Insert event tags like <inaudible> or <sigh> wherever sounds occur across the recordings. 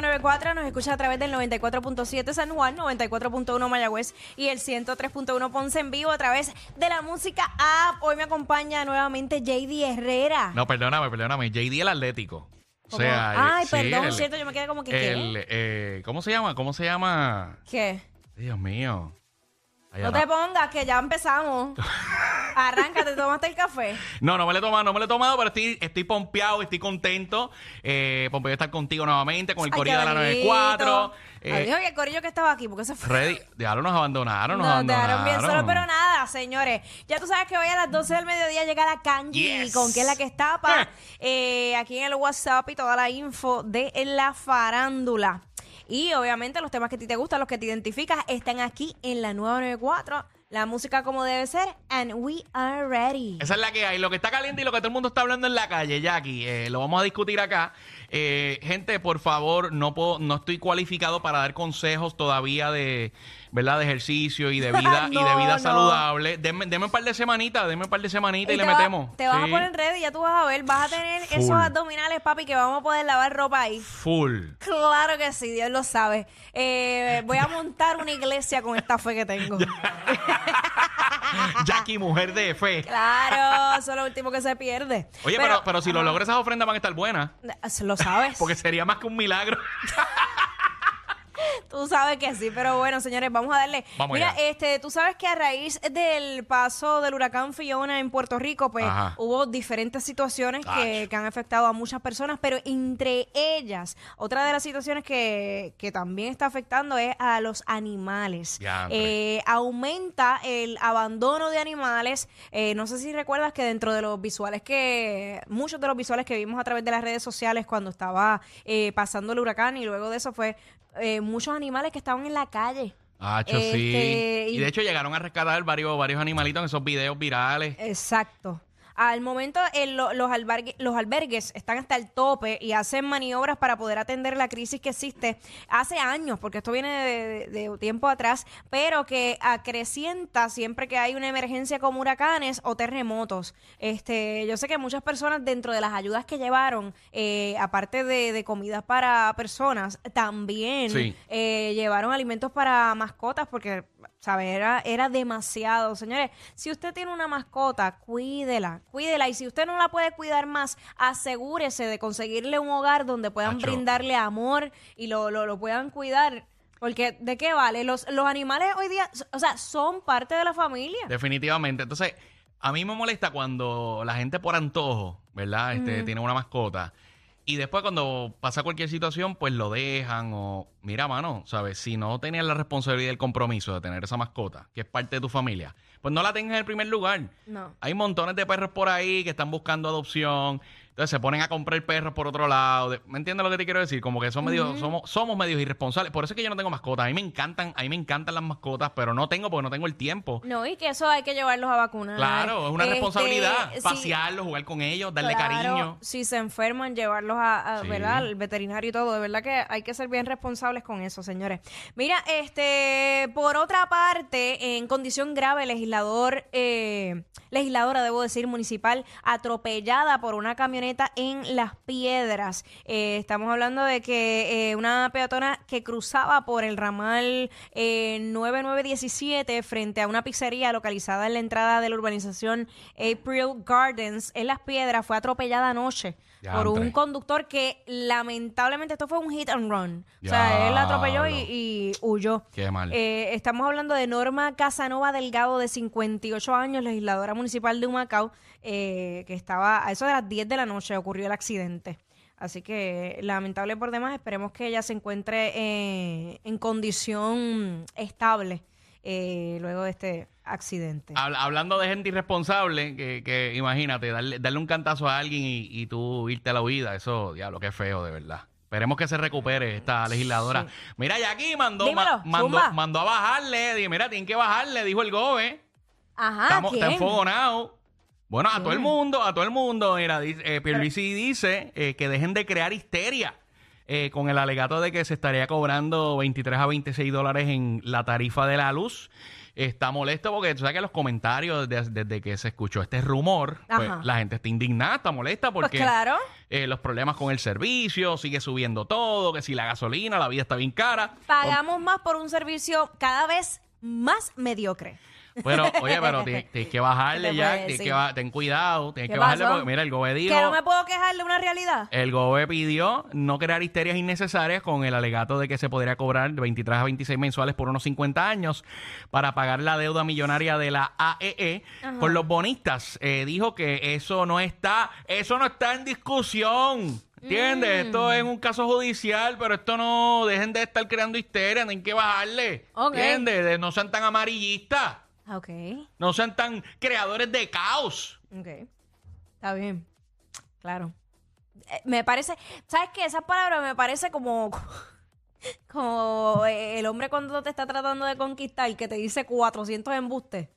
nos escucha a través del 94.7 San Juan, 94.1 Mayagüez y el 103.1 Ponce en vivo a través de la música app. Hoy me acompaña nuevamente JD Herrera. No, perdóname, perdóname, JD el Atlético. O sea, Ay, perdón, el, cierto, yo me quedé como que. El. Eh, ¿Cómo se llama? ¿Cómo se llama? ¿Qué? Dios mío. No te pongas que ya empezamos. <laughs> Arráncate, tomaste el café. No, no me lo he tomado, no me lo he tomado, pero estoy, estoy pompeado, estoy contento. Eh, pompeado de estar contigo nuevamente con el Ay, corillo de la bonito. 94. Eh, Adiós, y el corillo que estaba aquí, porque se fue. ready. Diablo, nos abandonaron, nos, Nos abandonaron. bien solos, pero nada, señores. Ya tú sabes que hoy a las 12 del mediodía llega la Kanji, Yes. con que es la que está pa, eh, aquí en el WhatsApp y toda la info de la farándula. Y obviamente los temas que a ti te gustan, los que te identificas, están aquí en la nueva 94. La música como debe ser, and we are ready. Esa es la que hay. Lo que está caliente y lo que todo el mundo está hablando en la calle, Jackie, eh, lo vamos a discutir acá. Eh, gente, por favor, no puedo, no estoy cualificado para dar consejos todavía de, ¿verdad? De ejercicio y de <laughs> vida y de vida no. saludable. Denme, denme un par de semanitas, denme un par de semanitas y, le va- metemos. te vas a poner ready, ya tú vas a ver, vas a tener esos abdominales, papi, que vamos a poder lavar ropa ahí. Full. Claro que sí, Dios lo sabe. Eh, voy a montar una iglesia con esta fe que tengo. <laughs> <laughs> Jackie, mujer de fe. Claro, eso es lo último que se pierde. Oye, pero, pero, si lo logro, esas ofrendas van a estar buenas. Lo sabes. Porque sería más que un milagro. <laughs> Tú sabes que sí, pero bueno, señores, vamos a darle. Vamos Mira, allá. este, tú sabes que a raíz del paso del huracán Fiona en Puerto Rico, pues Ajá. hubo diferentes situaciones que, que han afectado a muchas personas, pero entre ellas, otra de las situaciones que, que también está afectando es a los animales. Eh, aumenta el abandono de animales. Eh, no sé si recuerdas que dentro de los visuales que, muchos de los visuales que vimos a través de las redes sociales cuando estaba eh, pasando el huracán y luego de eso fue eh, muchos animales que estaban en la calle. Este, sí. y- Y de hecho llegaron a rescatar varios, varios animalitos en esos videos virales. Exacto. Al momento el- lo- los, albergue- los albergues están hasta el tope y hacen maniobras para poder atender la crisis que existe hace años, porque esto viene de, de- de tiempo atrás, pero que acrecienta siempre que hay una emergencia como huracanes o terremotos. Este, yo sé que muchas personas dentro de las ayudas que llevaron, eh, aparte de, de comidas para personas, también Sí. eh, llevaron alimentos para mascotas porque, ¿sabes? Era, era demasiado. Señores, si usted tiene una mascota, cuídela, cuídela. Y si usted no la puede cuidar más, asegúrese de conseguirle un hogar donde puedan Acho. brindarle amor y lo, lo, lo puedan cuidar. Porque, ¿de qué vale? Los, los animales hoy día, o sea, son parte de la familia. Definitivamente. Entonces, a mí me molesta cuando la gente por antojo, ¿verdad? Este, tiene una mascota. Y después cuando pasa cualquier situación, pues lo dejan o... Mira, mano, ¿sabes? Si no tenías la responsabilidad y el compromiso de tener esa mascota, que es parte de tu familia, pues no la tengas en el primer lugar. No. Hay montones de perros por ahí que están buscando adopción. Entonces se ponen a comprar perros por otro lado. De- ¿Me entiendes lo que te quiero decir? Como que son somos, somos medios irresponsables. Por eso es que yo no tengo mascotas. A mí me encantan, a mí me encantan las mascotas, pero no tengo porque no tengo el tiempo. No, y que eso hay que llevarlos a vacunar. Claro, es una Este, responsabilidad. sí, Pasearlos, jugar con ellos, darle Claro, cariño. Si se enferman, llevarlos a, a, Sí. ¿verdad? al veterinario y todo. De verdad que hay que ser bien responsables con eso, señores. Mira, este, por otra parte, en condición grave, legislador, eh, legisladora, debo decir, municipal, atropellada por una camioneta en Las Piedras. Eh, estamos hablando de que eh, una peatona que cruzaba por el ramal eh, 9917 frente a una pizzería localizada en la entrada de la urbanización April Gardens en Las Piedras fue atropellada anoche. por un conductor que lamentablemente esto fue un hit and run. O sea, él la atropelló y, huyó. Qué mal. Eh, estamos hablando de Norma Casanova Delgado, de 58 años, legisladora municipal de Humacao, eh, que estaba a eso de las 10 de la noche ocurrió el accidente. Así que lamentable por demás, esperemos que ella se encuentre eh, en condición estable eh, luego de este accidente. Habla- hablando de gente irresponsable, que, que imagínate, darle, darle un cantazo a alguien y, y tú irte a la huida, eso, diablo, qué feo, de verdad. Esperemos que se recupere esta legisladora. Mira, y aquí mandó, Dímelo, ma- mandó, mandó a bajarle. Dije, mira, tienen que bajarle, dijo el GOBE. Ajá, Estamos, está ¿quién? enfogonado. Bueno, a todo el ¿Quién? mundo, a todo el mundo. Mira, dice, eh, Pierluisi dice eh, que dejen de crear histeria eh, con el alegato de que se estaría cobrando 23 a 26 dólares en la tarifa de la luz. Está molesto porque tú sabes que los comentarios desde, desde que se escuchó este rumor, pues, la gente está indignada, está molesta Pues porque claro. eh, los problemas con el servicio, sigue subiendo todo, que si la gasolina, la vida está bien cara. Pagamos más por un servicio cada vez más mediocre. Pero, oye, pero <laughs> tienes tienes que bajarle ¿Qué te ya, tienes decir? que ba- ten cuidado, tienes ¿Qué que bajarle pasó? porque, mira, el GOBE dijo... Que no me puedo quejar de una realidad. El GOBE pidió no crear histerias innecesarias con el alegato de que se podría cobrar de 23 a 26 mensuales por unos 50 años para pagar la deuda millonaria de la AEE con los bonistas. Eh, dijo que eso no está, eso no está en discusión. ¿Entiendes? Esto es un caso judicial, pero esto no, dejen de estar creando histeria, tienen que bajarle. Ok. ¿Entiendes? De- No sean tan amarillistas, Ok, no sean tan creadores de caos. ok. Está bien. Claro. Eh, me parece, ¿sabes qué? Esas palabras me parece como, <laughs> como eh, el hombre cuando te está tratando de conquistar que te dice 400 embustes.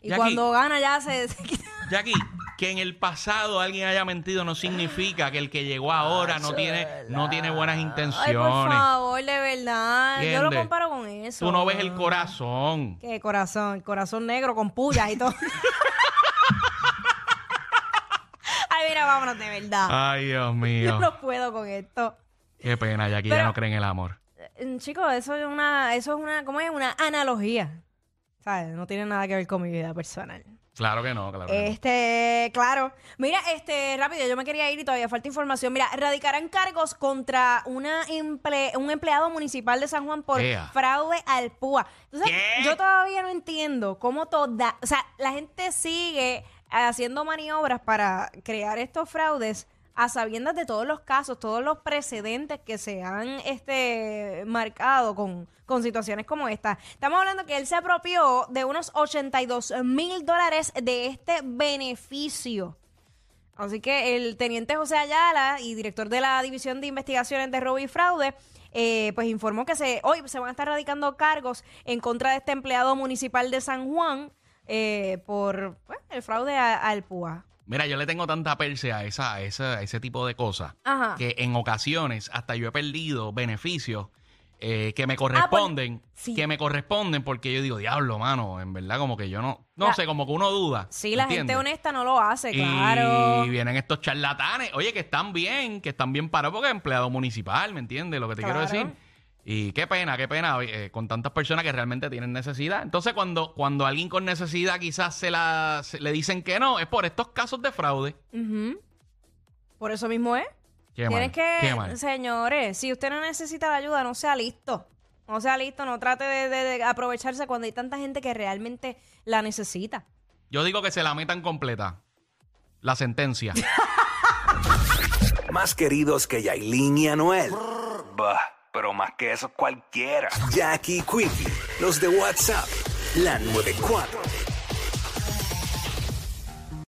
Y Jackie. cuando gana ya se... se quita. Jackie, que en el pasado alguien haya mentido no significa que el que llegó ahora no tiene, no tiene buenas Ay, por intenciones. favor, de verdad. Yo lo comparo con eso. Tú no ves el corazón. ¿Qué corazón? El corazón negro con pullas y todo. <laughs> Ay, mira, vámonos de verdad. Ay, Dios Yo mío. no puedo con esto. Qué pena, ya Pero- no cree en el amor. Eh, Chicos, eso es una, eso es una, ¿cómo es? Una analogía. ¿Sabes? No tiene nada que ver con mi vida personal. Claro que no, claro que no. Este, claro. Mira, este, rápido, yo me quería ir y todavía falta información. Mira, radicarán cargos contra una emple- un empleado municipal de San Juan por Ea. fraude al PUA. Entonces, ¿Qué? yo todavía no entiendo cómo toda, o sea, la gente sigue haciendo maniobras para crear estos fraudes a sabiendas de todos los casos, todos los precedentes que se han este, marcado con, con situaciones como esta. Estamos hablando que él se apropió de unos 82 mil dólares de este beneficio. Así que el teniente José Ayala y director de la División de Investigaciones de Robo y Fraude, eh, pues informó que se, hoy se van a estar radicando cargos en contra de este empleado municipal de San Juan eh, por pues, el fraude al PUA. Mira, yo le tengo tanta perse a, esa, a esa- a ese tipo de cosas Ajá. que en ocasiones hasta yo he perdido beneficios eh, que me corresponden, Ah, pues, sí. que me corresponden porque yo digo, diablo, mano, en verdad como que yo no, no La- sé, como que uno duda. Sí, la ¿entiendes? gente honesta no lo hace, claro. Y vienen estos charlatanes, oye, que están bien, que están bien parados porque es empleado municipal, ¿me entiendes? Lo que te quiero Claro. decir. Y qué pena, qué pena, eh, con tantas personas que realmente tienen necesidad. Entonces, cuando, cuando alguien con necesidad quizás se la se- le dicen que no, es por estos casos de fraude. Por eso mismo es. Qué Tienes mal, que, qué mal. señores, si usted no necesita la ayuda, no sea listo. No sea listo, no trate de, de- de aprovecharse cuando hay tanta gente que realmente la necesita. Yo digo que se la metan completa. La sentencia. <laughs> Más queridos que Yailin y Anuel. Bah, pero más que eso cualquiera. Jackie Quickie, los de WhatsApp, la 94.